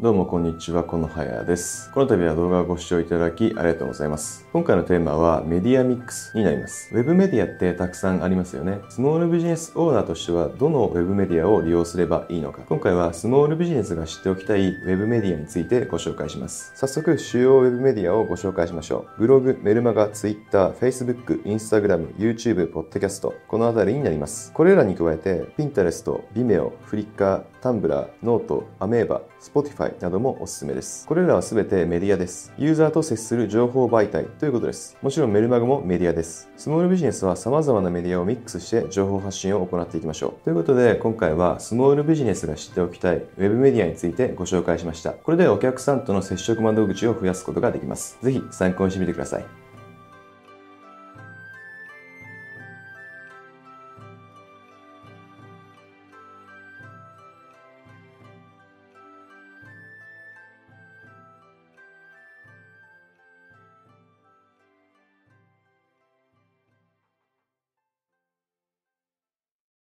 どうもこんにちは、このはやです。この度は動画をご視聴いただきありがとうございます。今回のテーマはメディアミックスになります。ウェブメディアってたくさんありますよね。スモールビジネスオーナーとしてはどのウェブメディアを利用すればいいのか。今回はスモールビジネスが知っておきたいウェブメディアについてご紹介します。早速、主要ウェブメディアをご紹介しましょう。ブログ、メルマガ、ツイッター、Facebook、Instagram、YouTube、ポッドキャスト、このあたりになります。これらに加えて、Pinterest、Vimeo、Flickr、 Tumblr、note、会、などもおすすめです。これらはすべてメディアです。ユーザーと接する情報媒体ということです。もちろんメルマガもメディアです。スモールビジネスは様々なメディアをミックスして情報発信を行っていきましょう。ということで、今回はスモールビジネスが知っておきたい Web メディアについてご紹介しました。これでお客さんとの接触窓口を増やすことができます。ぜひ参考にしてみてください。